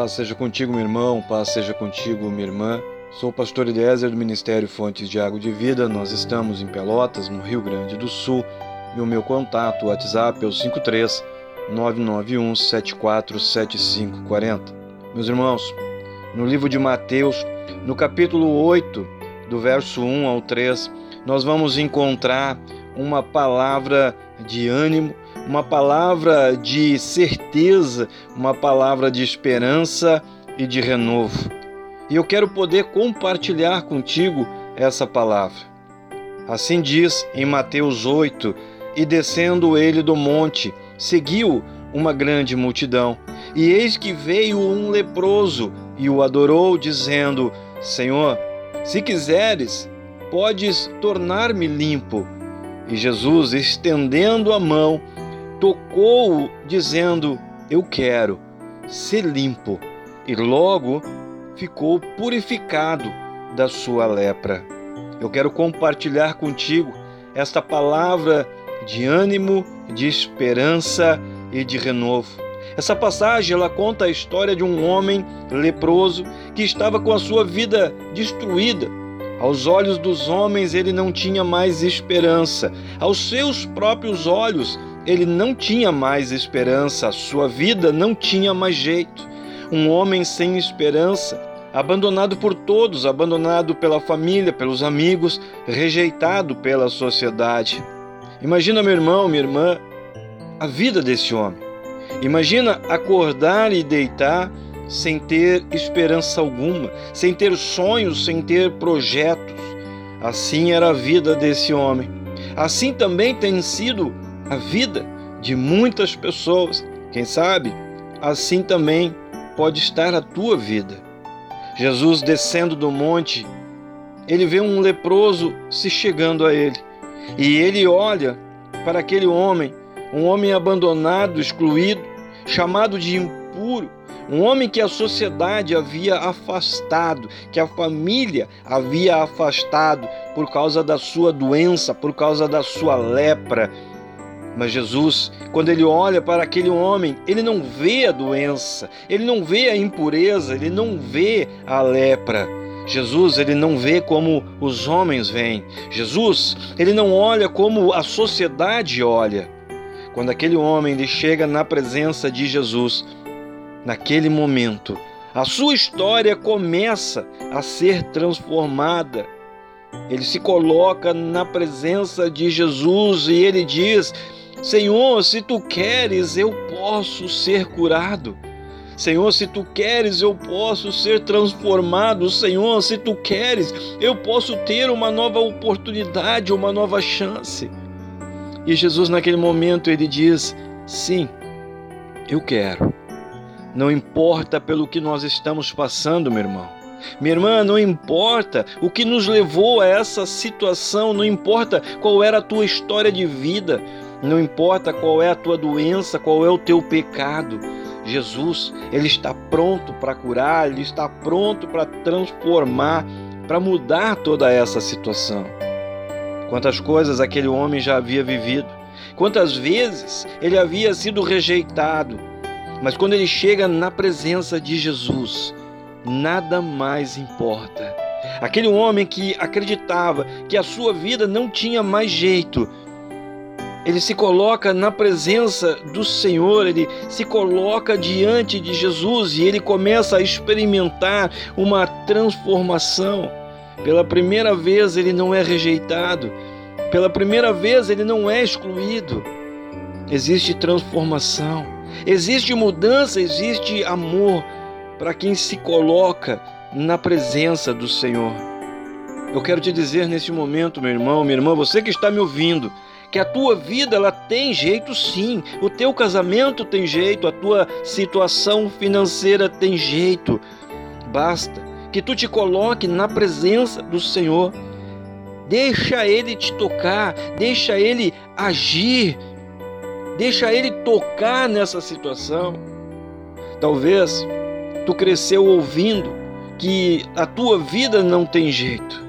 Paz seja contigo, meu irmão, paz seja contigo, minha irmã. Sou o pastor Eliezer do Ministério Fontes de Água de Vida. Nós estamos em Pelotas, no Rio Grande do Sul, e o meu contato, WhatsApp é o 53 991 747540. Meus irmãos, no livro de Mateus, no capítulo 8, do verso 1 ao 3, nós vamos encontrar uma palavra de ânimo, uma palavra de certeza, uma palavra de esperança e de renovo. E eu quero poder compartilhar contigo essa palavra. Assim diz em Mateus 8: E descendo ele do monte, seguiu uma grande multidão. E eis que veio um leproso e o adorou, dizendo: Senhor, se quiseres, podes tornar-me limpo. E Jesus, estendendo a mão, tocou-o, dizendo: Eu quero ser limpo. E logo ficou purificado da sua lepra. Eu quero compartilhar contigo esta palavra de ânimo, de esperança e de renovo. Essa passagem ela conta a história de um homem leproso que estava com a sua vida destruída. Aos olhos dos homens ele não tinha mais esperança. Aos seus próprios olhos ele não tinha mais esperança. Sua vida não tinha mais jeito. Um homem sem esperança, abandonado por todos, abandonado pela família, pelos amigos, rejeitado pela sociedade. Imagina, meu irmão, minha irmã, a vida desse homem. Imagina acordar e deitar sem ter esperança alguma, sem ter sonhos, sem ter projetos. Assim era a vida desse homem. Assim também tem sido a vida de muitas pessoas. Quem sabe, assim também pode estar a tua vida. Jesus descendo do monte, ele vê um leproso se chegando a ele. E ele olha para aquele homem, um homem abandonado, excluído, chamado de impuro, um homem que a sociedade havia afastado, que a família havia afastado por causa da sua doença, por causa da sua lepra. Mas Jesus, quando ele olha para aquele homem, ele não vê a doença, ele não vê a impureza, ele não vê a lepra. Jesus, ele não vê como os homens veem. Jesus, ele não olha como a sociedade olha. Quando aquele homem ele chega na presença de Jesus, naquele momento, a sua história começa a ser transformada. Ele se coloca na presença de Jesus e ele diz: Senhor, se tu queres, eu posso ser curado. Senhor, se tu queres, eu posso ser transformado. Senhor, se tu queres, eu posso ter uma nova oportunidade, uma nova chance. E Jesus, naquele momento, ele diz: Sim, eu quero. Não importa pelo que nós estamos passando, meu irmão. Minha irmã, não importa o que nos levou a essa situação, não importa qual era a tua história de vida, não importa qual é a tua doença, qual é o teu pecado. Jesus, ele está pronto para curar, ele está pronto para transformar, para mudar toda essa situação. Quantas coisas aquele homem já havia vivido, quantas vezes ele havia sido rejeitado, mas quando ele chega na presença de Jesus, nada mais importa. Aquele homem que acreditava que a sua vida não tinha mais jeito, ele se coloca na presença do Senhor, ele se coloca diante de Jesus e ele começa a experimentar uma transformação. Pela primeira vez ele não é rejeitado, pela primeira vez ele não é excluído. Existe transformação, existe mudança, existe amor para quem se coloca na presença do Senhor. Eu quero te dizer nesse momento, meu irmão, minha irmã, você que está me ouvindo, que a tua vida ela tem jeito sim, o teu casamento tem jeito, a tua situação financeira tem jeito. Basta que tu te coloque na presença do Senhor. Deixa ele te tocar, deixa ele agir, deixa ele tocar nessa situação. Talvez tu cresceu ouvindo que a tua vida não tem jeito.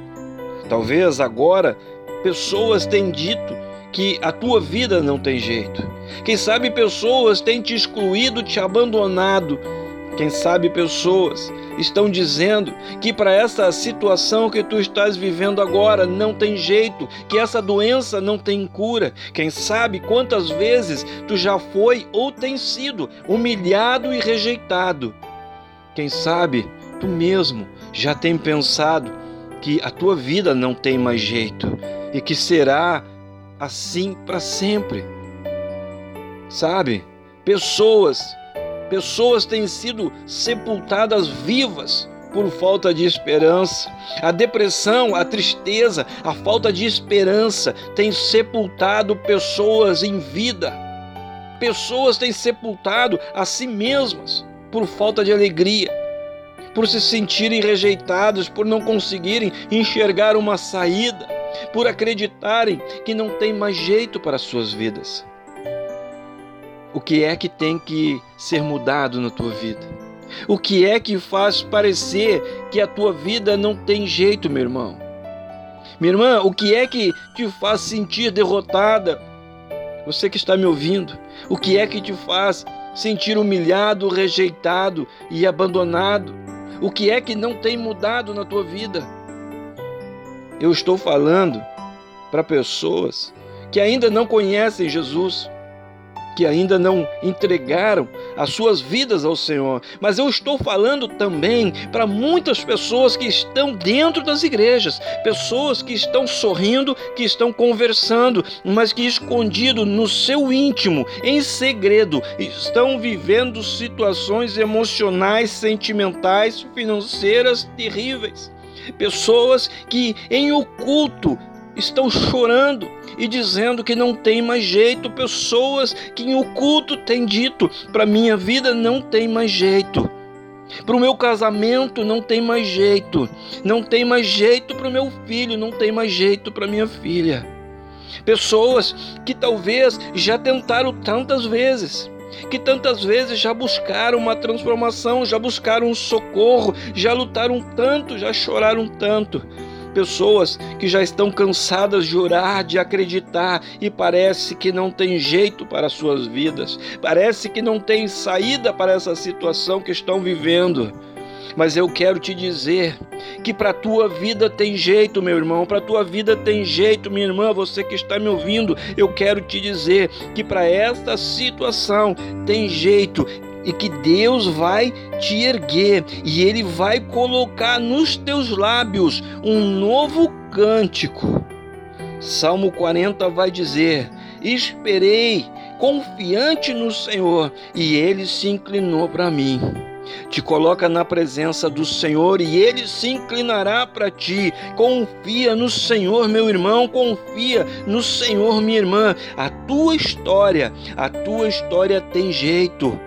Talvez agora pessoas têm dito que a tua vida não tem jeito. Quem sabe pessoas têm te excluído, te abandonado, Quem sabe pessoas estão dizendo que para essa situação que tu estás vivendo agora não tem jeito, que essa doença não tem cura. Quem sabe quantas vezes tu já foi ou tem sido humilhado e rejeitado. Quem sabe tu mesmo já tem pensado que a tua vida não tem mais jeito e que será assim para sempre. Sabe? Pessoas Pessoas têm sido sepultadas vivas por falta de esperança. A depressão, a tristeza, a falta de esperança tem sepultado pessoas em vida. Pessoas têm sepultado a si mesmas por falta de alegria, por se sentirem rejeitadas, por não conseguirem enxergar uma saída, por acreditarem que não tem mais jeito para suas vidas. O que é que tem que ser mudado na tua vida? O que é que faz parecer que a tua vida não tem jeito, meu irmão? Minha irmã, o que é que te faz sentir derrotada? Você que está me ouvindo, o que é que te faz sentir humilhado, rejeitado e abandonado? O que é que não tem mudado na tua vida? Eu estou falando para pessoas que ainda não conhecem Jesus que ainda não entregaram as suas vidas ao Senhor, mas eu estou falando também para muitas pessoas que estão dentro das igrejas, pessoas que estão sorrindo, que estão conversando, mas que escondido no seu íntimo, em segredo, estão vivendo situações emocionais, sentimentais, financeiras terríveis. Pessoas que em oculto estão chorando e dizendo que não tem mais jeito, pessoas que em oculto têm dito: para minha vida não tem mais jeito. Para o meu casamento não tem mais jeito, não tem mais jeito para o meu filho, não tem mais jeito para minha filha. Pessoas que talvez já tentaram tantas vezes, que tantas vezes já buscaram uma transformação, já buscaram um socorro, já lutaram tanto, já choraram tanto, pessoas que já estão cansadas de orar, de acreditar e parece que não tem jeito para suas vidas, parece que não tem saída para essa situação que estão vivendo. Mas eu quero te dizer que para tua vida tem jeito, meu irmão, para tua vida tem jeito, minha irmã, você que está me ouvindo, eu quero te dizer que para esta situação tem jeito e que Deus vai te erguer e Ele vai colocar nos teus lábios um novo cântico. Salmo 40 vai dizer: Esperei confiante no Senhor e Ele se inclinou para mim. Te coloca na presença do Senhor e Ele se inclinará para ti. Confia no Senhor, meu irmão, confia no Senhor, minha irmã. A tua história, a tua história tem jeito.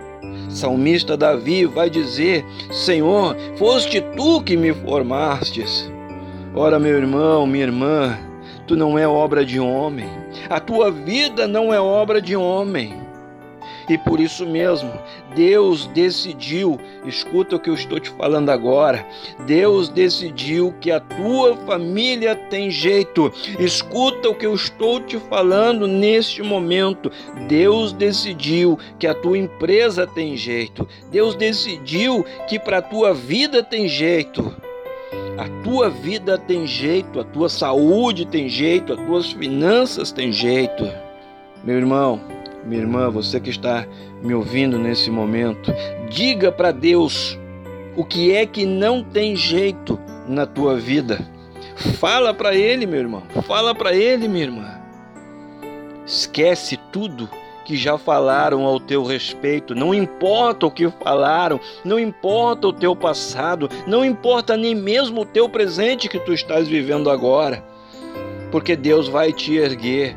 Salmista Davi vai dizer: Senhor, foste tu que me formastes. Ora, meu irmão, minha irmã, tu não é obra de homem, a tua vida não é obra de homem. E por isso mesmo, Deus decidiu, escuta o que eu estou te falando agora. Deus decidiu que a tua família tem jeito. Escuta o que eu estou te falando neste momento. Deus decidiu que a tua empresa tem jeito. Deus decidiu que para a tua vida tem jeito. A tua vida tem jeito, a tua saúde tem jeito, as tuas finanças tem jeito. Meu irmão, minha irmã, você que está me ouvindo nesse momento, diga para Deus o que é que não tem jeito na tua vida. Fala para Ele, meu irmão. Fala para Ele, minha irmã. Esquece tudo que já falaram ao teu respeito. Não importa o que falaram, não importa o teu passado, não importa nem mesmo o teu presente que tu estás vivendo agora, porque Deus vai te erguer.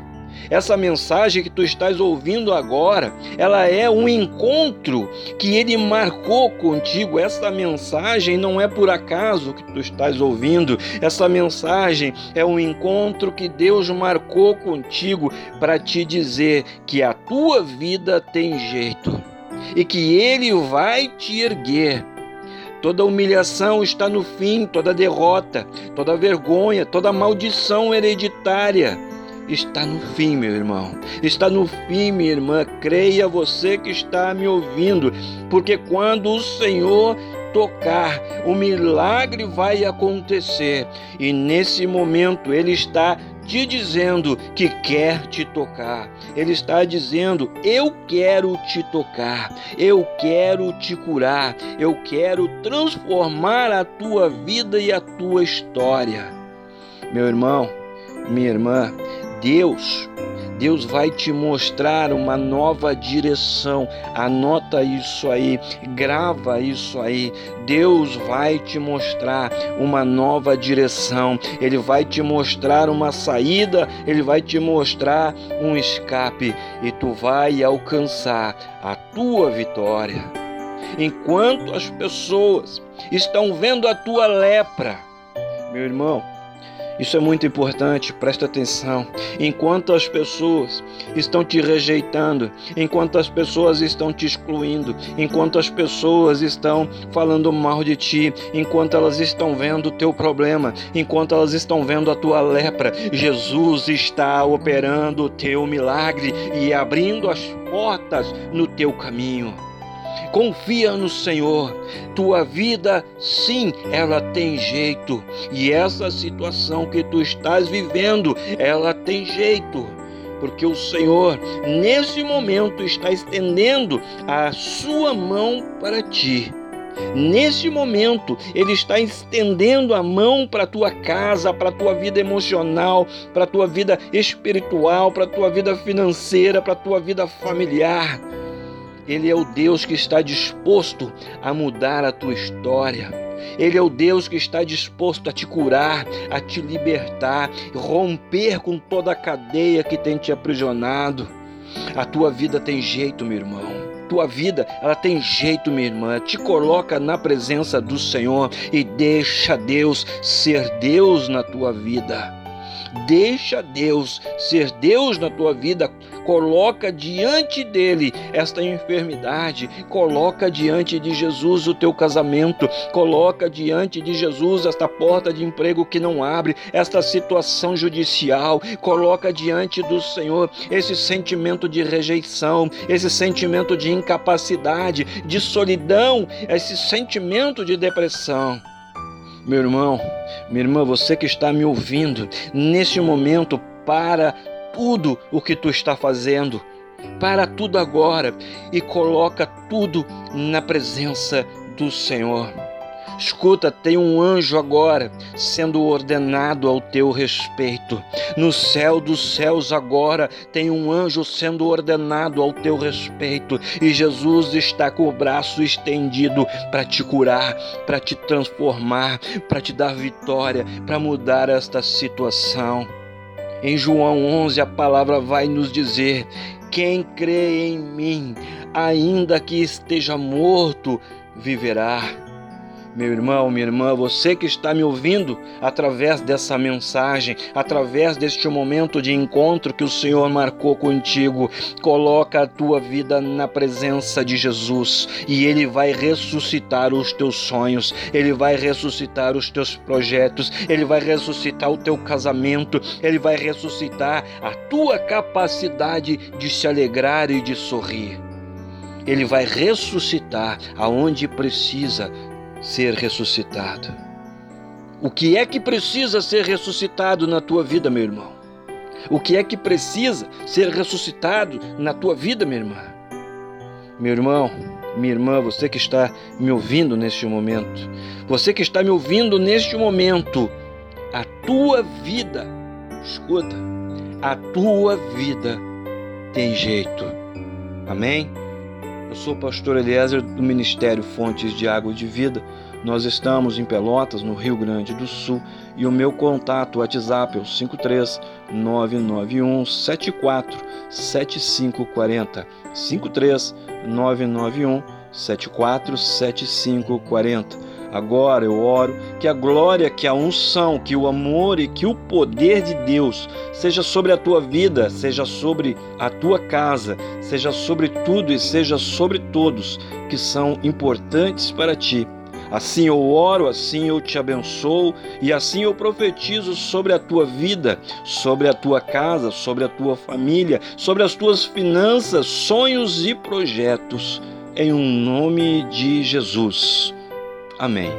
Essa mensagem que tu estás ouvindo agora, ela é um encontro que ele marcou contigo. Essa mensagem não é por acaso que tu estás ouvindo. Essa mensagem é um encontro que Deus marcou contigo para te dizer que a tua vida tem jeito e que ele vai te erguer. Toda humilhação está no fim, toda derrota, toda vergonha, toda maldição hereditária está no fim, meu irmão. Está no fim, minha irmã. Creia você que está me ouvindo, porque quando o Senhor tocar, o milagre vai acontecer. E nesse momento ele está te dizendo que quer te tocar. Ele está dizendo: Eu quero te tocar, eu quero te curar, eu quero transformar a tua vida e a tua história. Meu irmão, minha irmã, Deus Deus vai te mostrar uma nova direção. Anota isso aí, grava isso aí. Deus vai te mostrar uma nova direção. Ele vai te mostrar uma saída, ele vai te mostrar um escape e tu vai alcançar a tua vitória. Enquanto as pessoas estão vendo a tua lepra, meu irmão, isso é muito importante, presta atenção. Enquanto as pessoas estão te rejeitando, enquanto as pessoas estão te excluindo, enquanto as pessoas estão falando mal de ti, enquanto elas estão vendo o teu problema, enquanto elas estão vendo a tua lepra, Jesus está operando o teu milagre e abrindo as portas no teu caminho. Confia no Senhor. Tua vida, sim, ela tem jeito. E essa situação que tu estás vivendo, ela tem jeito. Porque o Senhor, nesse momento, está estendendo a sua mão para ti. Nesse momento, Ele está estendendo a mão para a tua casa, para a tua vida emocional, para a tua vida espiritual, para a tua vida financeira, para a tua vida familiar. Ele é o Deus que está disposto a mudar a tua história. Ele é o Deus que está disposto a te curar, a te libertar, romper com toda a cadeia que tem te aprisionado. A tua vida tem jeito, meu irmão tua vida, ela tem jeito, minha irmã. Te coloca na presença do Senhor e deixa Deus ser Deus na tua vida. Deixa Deus ser Deus na tua vida. Coloca diante dele esta enfermidade. Coloca diante de Jesus o teu casamento. Coloca diante de Jesus esta porta de emprego que não abre, esta situação judicial. Coloca diante do Senhor esse sentimento de rejeição, esse sentimento de incapacidade, de solidão, esse sentimento de depressão. Meu irmão, minha irmã, você que está me ouvindo, neste momento, para tudo o que tu está fazendo. Para tudo agora e coloca tudo na presença do Senhor. Escuta, tem um anjo agora sendo ordenado ao teu respeito. No céu dos céus agora tem um anjo sendo ordenado ao teu respeito. E Jesus está com o braço estendido para te curar, para te transformar, para te dar vitória, para mudar esta situação. Em João 11 a palavra vai nos dizer: quem crê em mim, ainda que esteja morto, viverá. Meu irmão, minha irmã, você que está me ouvindo através dessa mensagem, através deste momento de encontro que o Senhor marcou contigo, coloca a tua vida na presença de Jesus e ele vai ressuscitar os teus sonhos, ele vai ressuscitar os teus projetos, ele vai ressuscitar o teu casamento, ele vai ressuscitar a tua capacidade de se alegrar e de sorrir. Ele vai ressuscitar aonde precisa ser ressuscitado. O que é que precisa ser ressuscitado na tua vida, meu irmão? O que é que precisa ser ressuscitado na tua vida, minha irmã? Meu irmão, minha irmã, você que está me ouvindo neste momento, você que está me ouvindo neste momento, a tua vida, escuta, a tua vida tem jeito. Amém? Eu sou o pastor Eliezer do Ministério Fontes de Água de Vida. Nós estamos em Pelotas, no Rio Grande do Sul, e o meu contato WhatsApp é o 53 991 74 7540. 53 991 74 7540 Agora eu oro que a glória, que a unção, que o amor e que o poder de Deus seja sobre a tua vida, seja sobre a tua casa, seja sobre tudo e seja sobre todos que são importantes para ti Assim eu oro, assim eu te abençoo e assim eu profetizo sobre a tua vida, sobre a tua casa, sobre a tua família, sobre as tuas finanças, sonhos e projetos. Em um nome de Jesus. Amém.